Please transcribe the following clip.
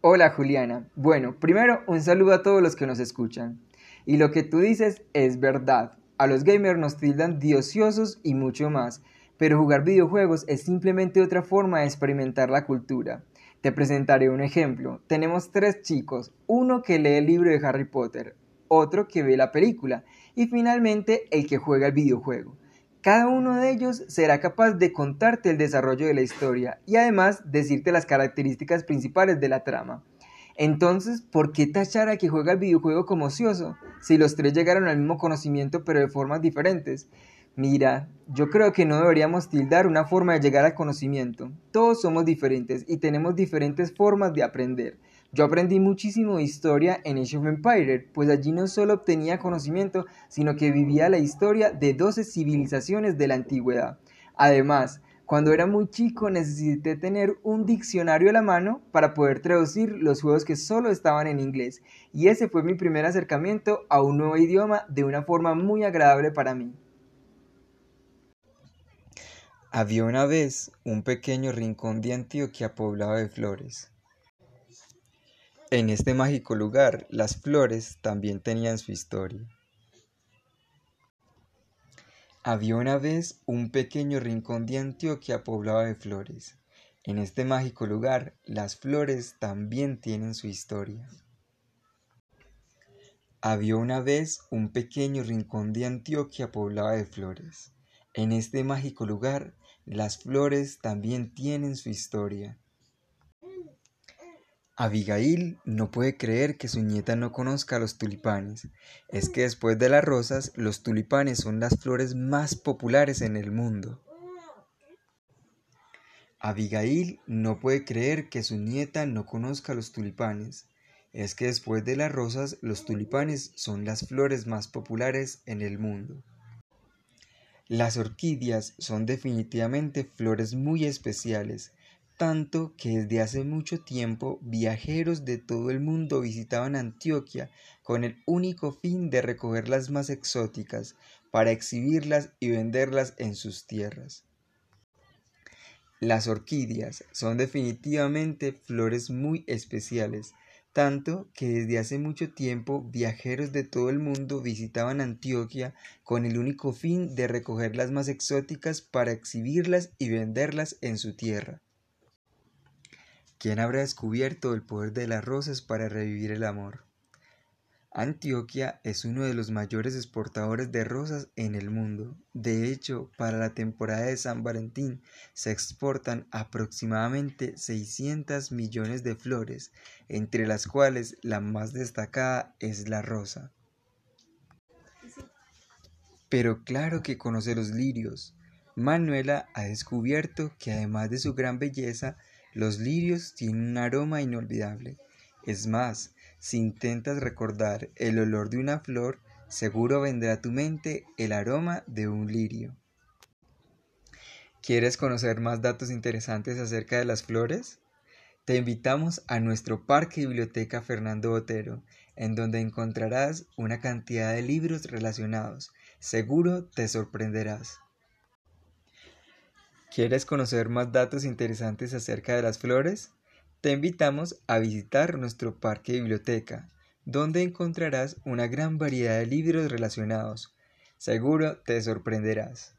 Hola Juliana. Bueno, primero un saludo a todos los que nos escuchan. Y lo que tú dices es verdad. A los gamers nos tildan diociosos y mucho más, pero jugar videojuegos es simplemente otra forma de experimentar la cultura. Te presentaré un ejemplo. Tenemos tres chicos, uno que lee el libro de Harry Potter, otro que ve la película y finalmente el que juega el videojuego. Cada uno de ellos será capaz de contarte el desarrollo de la historia y además decirte las características principales de la trama. Entonces, ¿por qué tachar a que juega el videojuego como ocioso si los tres llegaron al mismo conocimiento pero de formas diferentes? Mira, yo creo que no deberíamos tildar una forma de llegar al conocimiento. Todos somos diferentes y tenemos diferentes formas de aprender. Yo aprendí muchísimo de historia en Age of Empires, pues allí no solo obtenía conocimiento, sino que vivía la historia de 12 civilizaciones de la antigüedad. Además, cuando era muy chico necesité tener un diccionario a la mano para poder traducir los juegos que solo estaban en inglés, y ese fue mi primer acercamiento a un nuevo idioma de una forma muy agradable para mí. Había una vez un pequeño rincón de Antioquia poblado de flores. En este mágico lugar, las flores también tenían su historia. Había una vez un pequeño rincón de Antioquia poblado de flores. En este mágico lugar, las flores también tienen su historia. Había una vez un pequeño rincón de Antioquia poblado de flores. En este mágico lugar, las flores también tienen su historia. Abigail no puede creer que su nieta no conozca los tulipanes. Es que después de las rosas, los tulipanes son las flores más populares en el mundo. Abigail no puede creer que su nieta no conozca los tulipanes. Es que después de las rosas, los tulipanes son las flores más populares en el mundo. Las orquídeas son definitivamente flores muy especiales tanto que desde hace mucho tiempo viajeros de todo el mundo visitaban Antioquia con el único fin de recoger las más exóticas para exhibirlas y venderlas en sus tierras. Las orquídeas son definitivamente flores muy especiales, tanto que desde hace mucho tiempo viajeros de todo el mundo visitaban Antioquia con el único fin de recoger las más exóticas para exhibirlas y venderlas en su tierra. ¿Quién habrá descubierto el poder de las rosas para revivir el amor? Antioquia es uno de los mayores exportadores de rosas en el mundo. De hecho, para la temporada de San Valentín se exportan aproximadamente 600 millones de flores, entre las cuales la más destacada es la rosa. Pero claro que conoce los lirios. Manuela ha descubierto que además de su gran belleza, los lirios tienen un aroma inolvidable. Es más, si intentas recordar el olor de una flor, seguro vendrá a tu mente el aroma de un lirio. ¿Quieres conocer más datos interesantes acerca de las flores? Te invitamos a nuestro Parque Biblioteca Fernando Botero, en donde encontrarás una cantidad de libros relacionados. Seguro te sorprenderás. ¿Quieres conocer más datos interesantes acerca de las flores? Te invitamos a visitar nuestro parque biblioteca, donde encontrarás una gran variedad de libros relacionados. Seguro te sorprenderás.